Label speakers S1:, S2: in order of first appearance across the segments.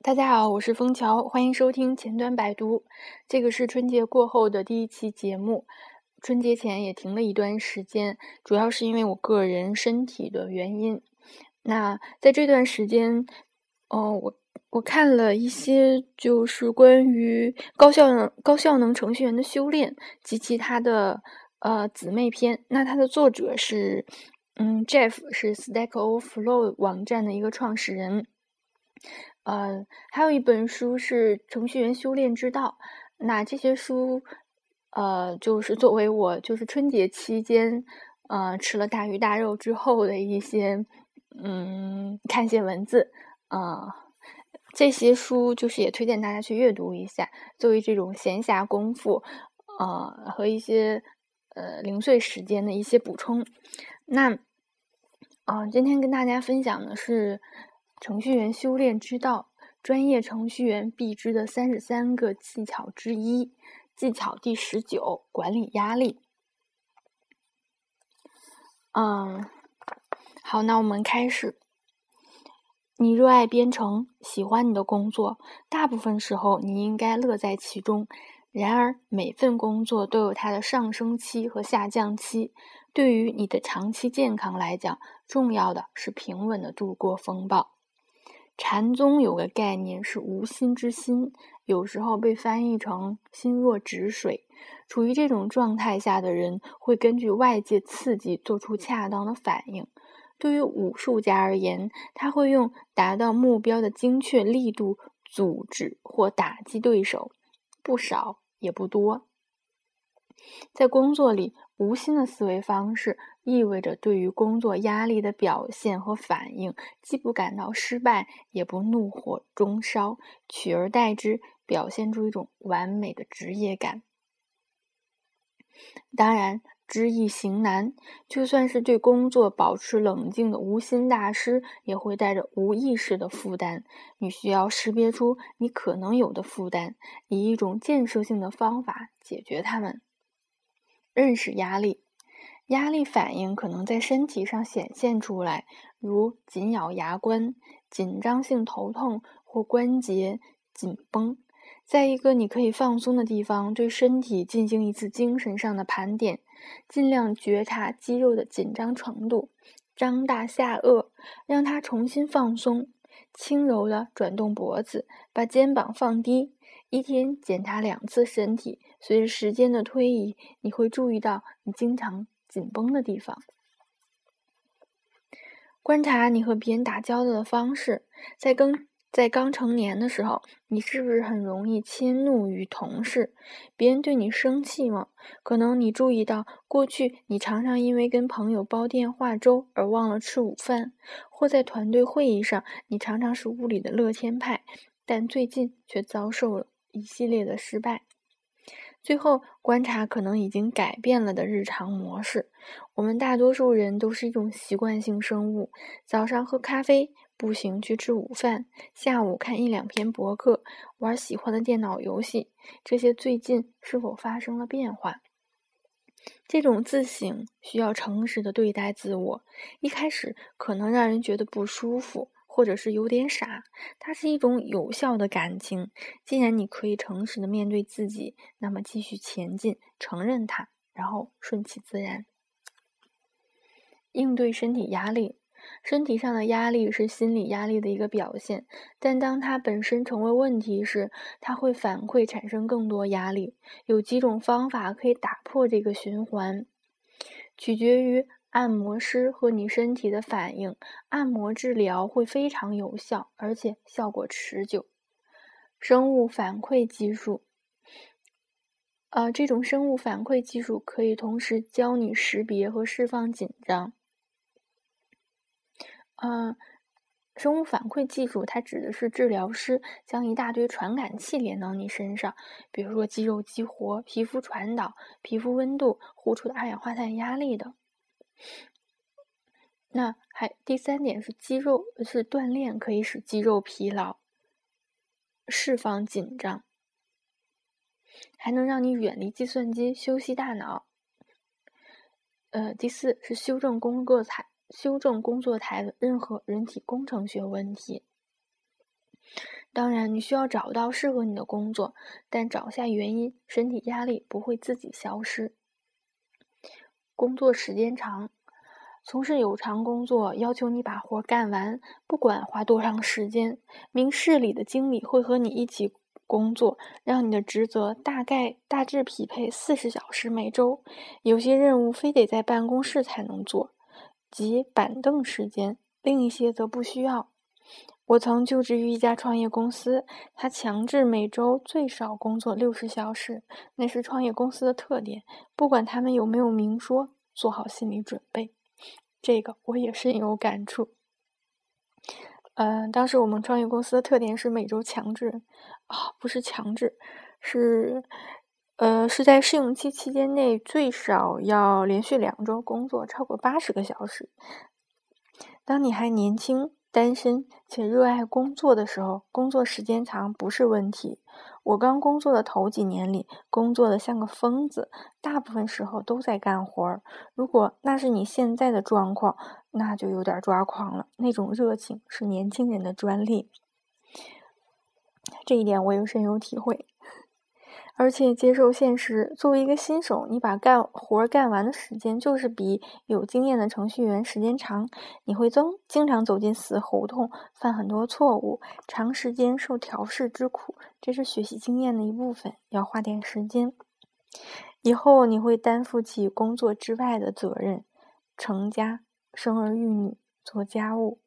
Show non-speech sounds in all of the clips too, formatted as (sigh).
S1: 大家好，我是枫桥，欢迎收听前端百读。这个是春节过后的第一期节目，春节前也停了一段时间，主要是因为我个人身体的原因。那在这段时间，哦，我我看了一些就是关于高效能高效能程序员的修炼及其他的呃姊妹篇。那它的作者是嗯 Jeff，是 Stack Overflow 网站的一个创始人。呃，还有一本书是《程序员修炼之道》。那这些书，呃，就是作为我就是春节期间，呃，吃了大鱼大肉之后的一些，嗯，看些文字，啊，这些书就是也推荐大家去阅读一下，作为这种闲暇功夫，呃，和一些呃零碎时间的一些补充。那，嗯，今天跟大家分享的是。程序员修炼之道，专业程序员必知的三十三个技巧之一，技巧第十九：管理压力。嗯，好，那我们开始。你热爱编程，喜欢你的工作，大部分时候你应该乐在其中。然而，每份工作都有它的上升期和下降期。对于你的长期健康来讲，重要的是平稳的度过风暴。禅宗有个概念是无心之心，有时候被翻译成心若止水。处于这种状态下的人，会根据外界刺激做出恰当的反应。对于武术家而言，他会用达到目标的精确力度阻止或打击对手，不少也不多。在工作里。无心的思维方式意味着对于工作压力的表现和反应，既不感到失败，也不怒火中烧，取而代之表现出一种完美的职业感。当然，知易行难，就算是对工作保持冷静的无心大师，也会带着无意识的负担。你需要识别出你可能有的负担，以一种建设性的方法解决它们。认识压力，压力反应可能在身体上显现出来，如紧咬牙关、紧张性头痛或关节紧绷。在一个你可以放松的地方，对身体进行一次精神上的盘点，尽量觉察肌肉的紧张程度，张大下颚，让它重新放松，轻柔地转动脖子，把肩膀放低。一天检查两次身体，随着时间的推移，你会注意到你经常紧绷的地方。观察你和别人打交道的方式，在刚在刚成年的时候，你是不是很容易迁怒于同事？别人对你生气吗？可能你注意到，过去你常常因为跟朋友煲电话粥而忘了吃午饭，或在团队会议上，你常常是屋里的乐天派，但最近却遭受了。一系列的失败，最后观察可能已经改变了的日常模式。我们大多数人都是一种习惯性生物：早上喝咖啡，步行去吃午饭，下午看一两篇博客，玩喜欢的电脑游戏。这些最近是否发生了变化？这种自省需要诚实的对待自我，一开始可能让人觉得不舒服。或者是有点傻，它是一种有效的感情。既然你可以诚实的面对自己，那么继续前进，承认它，然后顺其自然。应对身体压力，身体上的压力是心理压力的一个表现，但当它本身成为问题时，它会反馈产生更多压力。有几种方法可以打破这个循环，取决于。按摩师和你身体的反应，按摩治疗会非常有效，而且效果持久。生物反馈技术，呃，这种生物反馈技术可以同时教你识别和释放紧张。嗯，生物反馈技术它指的是治疗师将一大堆传感器连到你身上，比如说肌肉激活、皮肤传导、皮肤温度、呼出的二氧化碳压力等。那还第三点是肌肉是锻炼可以使肌肉疲劳，释放紧张，还能让你远离计算机休息大脑。呃，第四是修正工作台修正工作台的任何人体工程学问题。当然，你需要找到适合你的工作，但找下原因，身体压力不会自己消失。工作时间长，从事有偿工作要求你把活干完，不管花多长时间。明事理的经理会和你一起工作，让你的职责大概大致匹配四十小时每周。有些任务非得在办公室才能做，即板凳时间；另一些则不需要。我曾就职于一家创业公司，他强制每周最少工作六十小时，那是创业公司的特点。不管他们有没有明说，做好心理准备。这个我也深有感触。嗯，当时我们创业公司的特点是每周强制，啊，不是强制，是，呃，是在试用期期间内最少要连续两周工作超过八十个小时。当你还年轻。单身且热爱工作的时候，工作时间长不是问题。我刚工作的头几年里，工作的像个疯子，大部分时候都在干活儿。如果那是你现在的状况，那就有点抓狂了。那种热情是年轻人的专利，这一点我有深有体会。而且接受现实，作为一个新手，你把干活干完的时间就是比有经验的程序员时间长。你会经经常走进死胡同，犯很多错误，长时间受调试之苦，这是学习经验的一部分，要花点时间。以后你会担负起工作之外的责任，成家、生儿育女、做家务，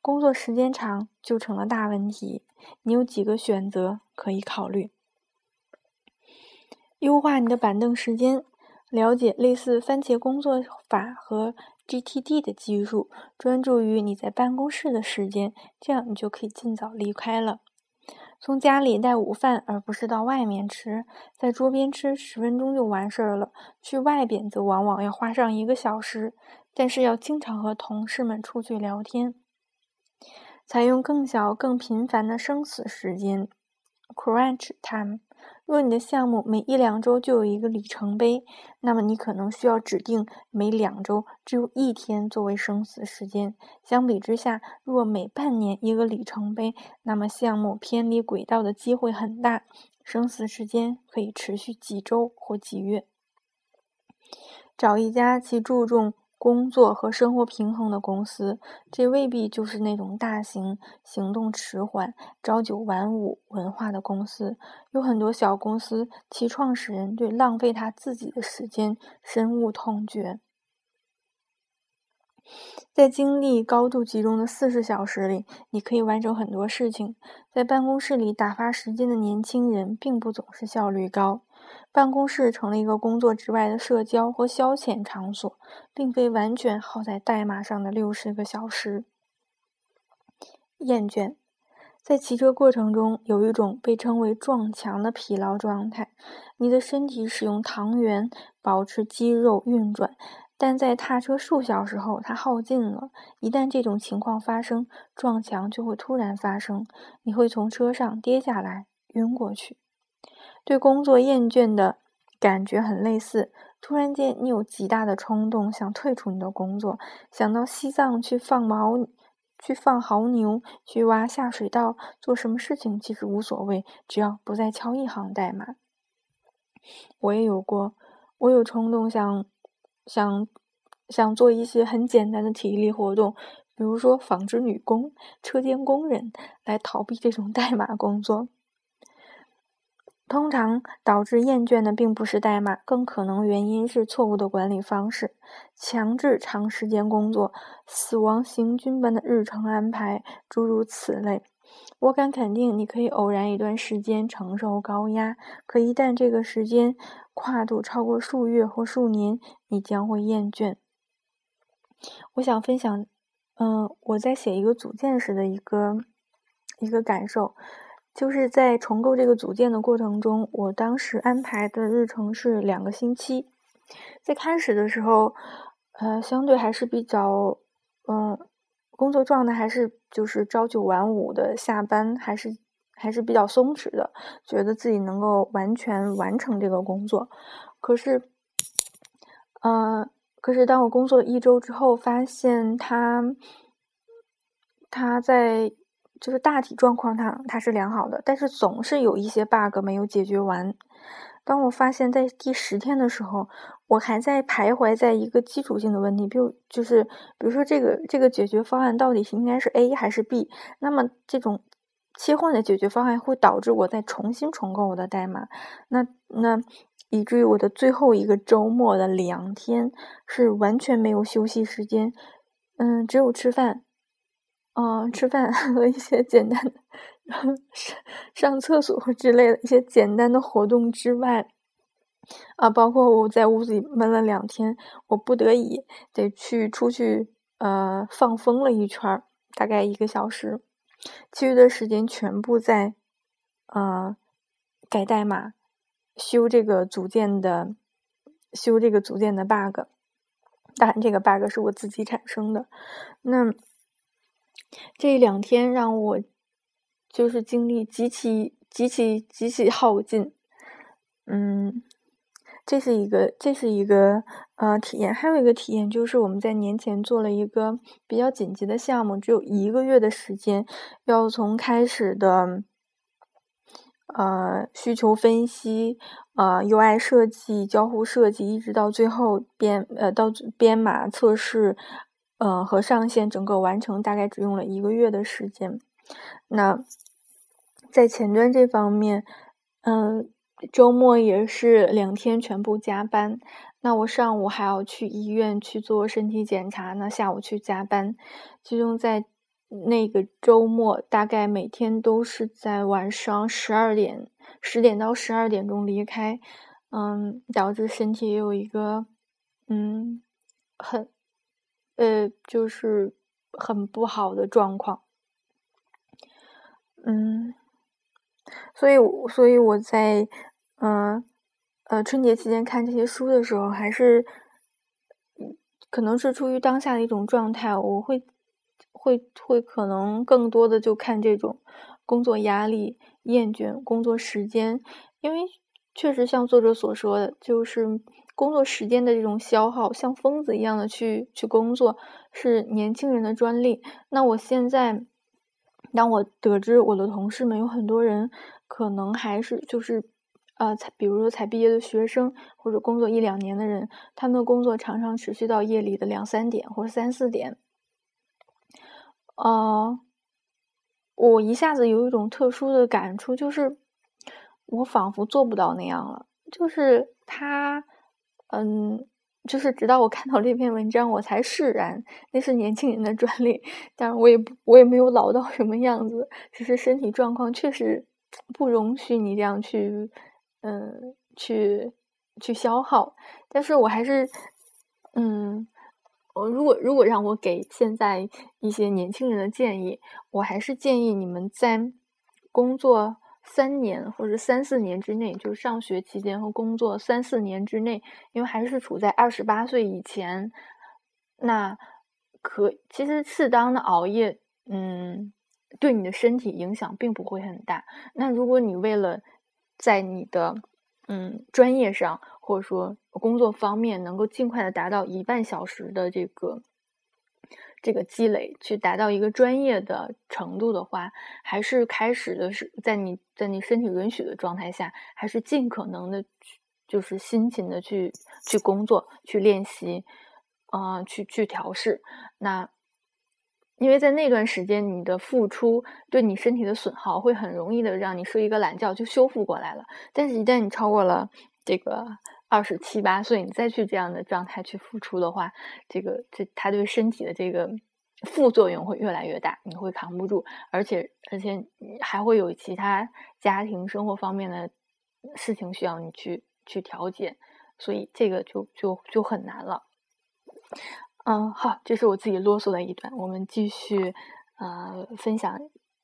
S1: 工作时间长就成了大问题。你有几个选择可以考虑？优化你的板凳时间，了解类似番茄工作法和 GTD 的技术，专注于你在办公室的时间，这样你就可以尽早离开了。从家里带午饭，而不是到外面吃，在桌边吃十分钟就完事儿了。去外边则往往要花上一个小时，但是要经常和同事们出去聊天。采用更小、更频繁的生死时间 （Crunch Time）。若你的项目每一两周就有一个里程碑，那么你可能需要指定每两周只有一天作为生死时间。相比之下，若每半年一个里程碑，那么项目偏离轨道的机会很大，生死时间可以持续几周或几月。找一家其注重。工作和生活平衡的公司，这未必就是那种大型、行动迟缓、朝九晚五文化的公司。有很多小公司，其创始人对浪费他自己的时间深恶痛绝。在精力高度集中的四十小时里，你可以完成很多事情。在办公室里打发时间的年轻人，并不总是效率高。办公室成了一个工作之外的社交或消遣场所，并非完全耗在代码上的六十个小时。厌倦，在骑车过程中有一种被称为撞墙的疲劳状态，你的身体使用糖原保持肌肉运转，但在踏车数小时后，它耗尽了。一旦这种情况发生，撞墙就会突然发生，你会从车上跌下来，晕过去。对工作厌倦的感觉很类似。突然间，你有极大的冲动想退出你的工作，想到西藏去放牦、去放牦牛、去挖下水道，做什么事情其实无所谓，只要不再敲一行代码。我也有过，我有冲动想想想做一些很简单的体力活动，比如说纺织女工、车间工人，来逃避这种 (laughs) 代码工作。通常导致厌倦的并不是代码，更可能原因是错误的管理方式，强制长时间工作、死亡行军般的日程安排，诸如此类。我敢肯定，你可以偶然一段时间承受高压，可一旦这个时间跨度超过数月或数年，你将会厌倦。我想分享，嗯，我在写一个组件时的一个一个感受。就是在重构这个组件的过程中，我当时安排的日程是两个星期。在开始的时候，呃，相对还是比较，嗯，工作状态还是就是朝九晚五的下班，还是还是比较松弛的，觉得自己能够完全完成这个工作。可是，呃，可是当我工作一周之后，发现他他在。就是大体状况它它是良好的，但是总是有一些 bug 没有解决完。当我发现，在第十天的时候，我还在徘徊在一个基础性的问题，比如就是，比如说这个这个解决方案到底是应该是 A 还是 B？那么这种切换的解决方案会导致我再重新重构我的代码，那那以至于我的最后一个周末的两天是完全没有休息时间，嗯，只有吃饭，嗯，吃饭和一些简单的。上上厕所之类的一些简单的活动之外，啊，包括我在屋子里闷了两天，我不得已得去出去呃放风了一圈，大概一个小时，其余的时间全部在呃改代码、修这个组件的修这个组件的 bug，当然这个 bug 是我自己产生的。那这两天让我。就是精力极其极其极其耗尽，嗯，这是一个这是一个呃体验，还有一个体验就是我们在年前做了一个比较紧急的项目，只有一个月的时间，要从开始的呃需求分析、呃 UI 设计、交互设计，一直到最后编呃到编码测试，呃和上线整个完成，大概只用了一个月的时间。那在前端这方面，嗯，周末也是两天全部加班。那我上午还要去医院去做身体检查，那下午去加班。其中在那个周末，大概每天都是在晚上十二点、十点到十二点钟离开，嗯，导致身体也有一个，嗯，很，呃，就是很不好的状况。嗯，所以，所以我在，嗯，呃，春节期间看这些书的时候，还是，可能是出于当下的一种状态，我会，会，会可能更多的就看这种工作压力、厌倦、工作时间，因为确实像作者所说的，就是工作时间的这种消耗，像疯子一样的去去工作，是年轻人的专利。那我现在。当我得知我的同事们有很多人可能还是就是，呃，才比如说才毕业的学生或者工作一两年的人，他们的工作常常持续到夜里的两三点或三四点。呃，我一下子有一种特殊的感触，就是我仿佛做不到那样了。就是他，嗯。就是直到我看到这篇文章，我才释然，那是年轻人的专利。当然，我也，我也没有老到什么样子，只是身体状况确实不容许你这样去，嗯，去去消耗。但是我还是，嗯，我如果如果让我给现在一些年轻人的建议，我还是建议你们在工作。三年或者三四年之内，就是上学期间和工作三四年之内，因为还是处在二十八岁以前，那可其实适当的熬夜，嗯，对你的身体影响并不会很大。那如果你为了在你的嗯专业上或者说工作方面能够尽快的达到一半小时的这个。这个积累去达到一个专业的程度的话，还是开始的是在你在你身体允许的状态下，还是尽可能的，就是辛勤的去去工作、去练习，啊，去去调试。那因为在那段时间，你的付出对你身体的损耗会很容易的让你睡一个懒觉就修复过来了。但是，一旦你超过了这个。二十七八岁，你再去这样的状态去付出的话，这个这他对身体的这个副作用会越来越大，你会扛不住，而且而且还会有其他家庭生活方面的事情需要你去去调节，所以这个就就就很难了。嗯，好，这是我自己啰嗦的一段，我们继续呃分享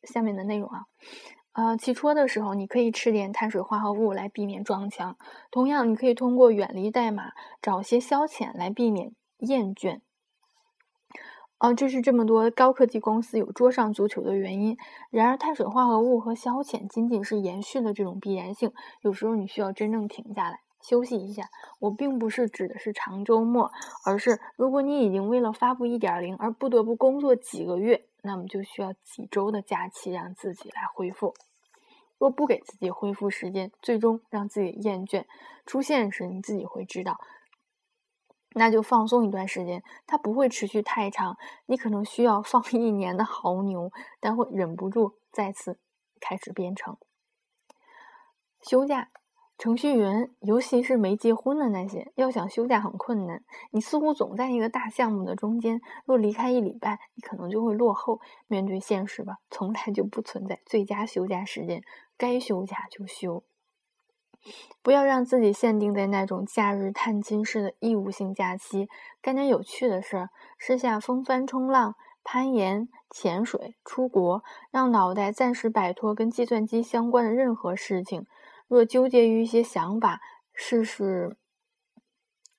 S1: 下面的内容啊。呃，骑车的时候，你可以吃点碳水化合物来避免撞墙。同样，你可以通过远离代码，找些消遣来避免厌倦。啊，这是这么多高科技公司有桌上足球的原因。然而，碳水化合物和消遣仅仅是延续的这种必然性。有时候，你需要真正停下来，休息一下。我并不是指的是长周末，而是如果你已经为了发布一点零而不得不工作几个月，那么就需要几周的假期让自己来恢复。若不给自己恢复时间，最终让自己厌倦出现时，你自己会知道。那就放松一段时间，它不会持续太长。你可能需要放一年的牦牛，但会忍不住再次开始编程。休假，程序员，尤其是没结婚的那些，要想休假很困难。你似乎总在一个大项目的中间，若离开一礼拜，你可能就会落后。面对现实吧，从来就不存在最佳休假时间，该休假就休。不要让自己限定在那种假日探亲式的义务性假期，干点有趣的事儿，试下风帆冲浪、攀岩、潜水、出国，让脑袋暂时摆脱跟计算机相关的任何事情。若纠结于一些想法，试试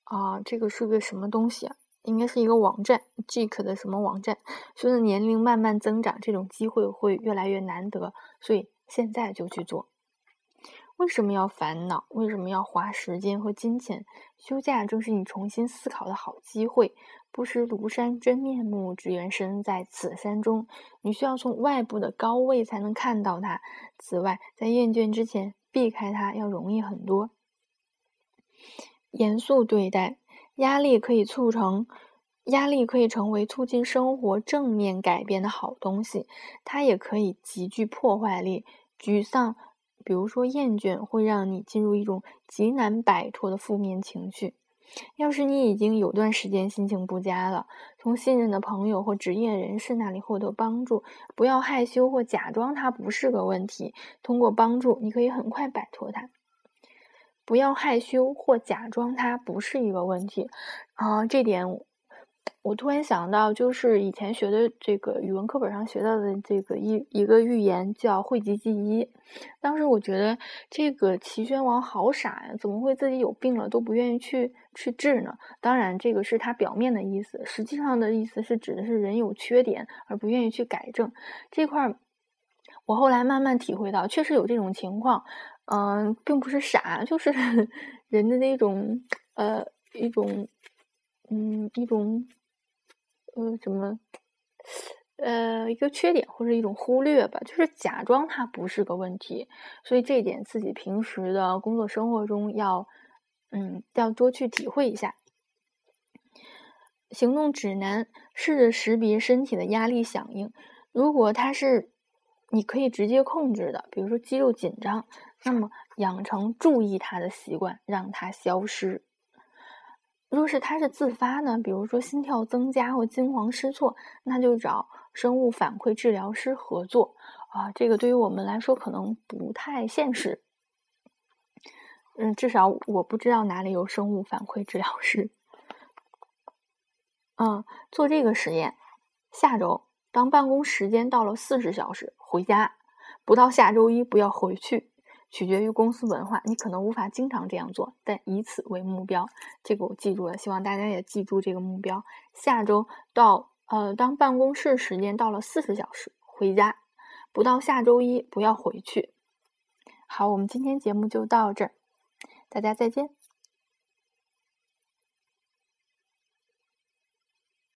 S1: 啊，这个是个什么东西啊？应该是一个网站，Geek 的什么网站？随着年龄慢慢增长，这种机会会越来越难得，所以现在就去做。为什么要烦恼？为什么要花时间和金钱？休假正是你重新思考的好机会。不识庐山真面目，只缘身在此山中。你需要从外部的高位才能看到它。此外，在厌倦之前，避开它要容易很多。严肃对待压力，可以促成压力可以成为促进生活正面改变的好东西。它也可以极具破坏力。沮丧。比如说，厌倦会让你进入一种极难摆脱的负面情绪。要是你已经有段时间心情不佳了，从信任的朋友或职业人士那里获得帮助，不要害羞或假装它不是个问题。通过帮助，你可以很快摆脱它。不要害羞或假装它不是一个问题。啊，这点。我突然想到，就是以前学的这个语文课本上学到的这个一一个寓言，叫“讳疾忌医”。当时我觉得这个齐宣王好傻呀，怎么会自己有病了都不愿意去去治呢？当然，这个是他表面的意思，实际上的意思是指的是人有缺点而不愿意去改正这块儿。我后来慢慢体会到，确实有这种情况。嗯，并不是傻，就是 (laughs) 人的那种呃一种嗯一种。呃，什么？呃，一个缺点或者一种忽略吧，就是假装它不是个问题。所以这一点自己平时的工作生活中要，嗯，要多去体会一下。行动指南：试着识别身体的压力响应。如果它是你可以直接控制的，比如说肌肉紧张，那么养成注意它的习惯，让它消失。若是它是自发呢，比如说心跳增加或惊慌失措，那就找生物反馈治疗师合作啊。这个对于我们来说可能不太现实。嗯，至少我不知道哪里有生物反馈治疗师。嗯，做这个实验，下周当办公时间到了四十小时，回家，不到下周一不要回去。取决于公司文化，你可能无法经常这样做，但以此为目标，这个我记住了。希望大家也记住这个目标。下周到呃，当办公室时间到了四十小时，回家，不到下周一不要回去。好，我们今天节目就到这儿，大家再见。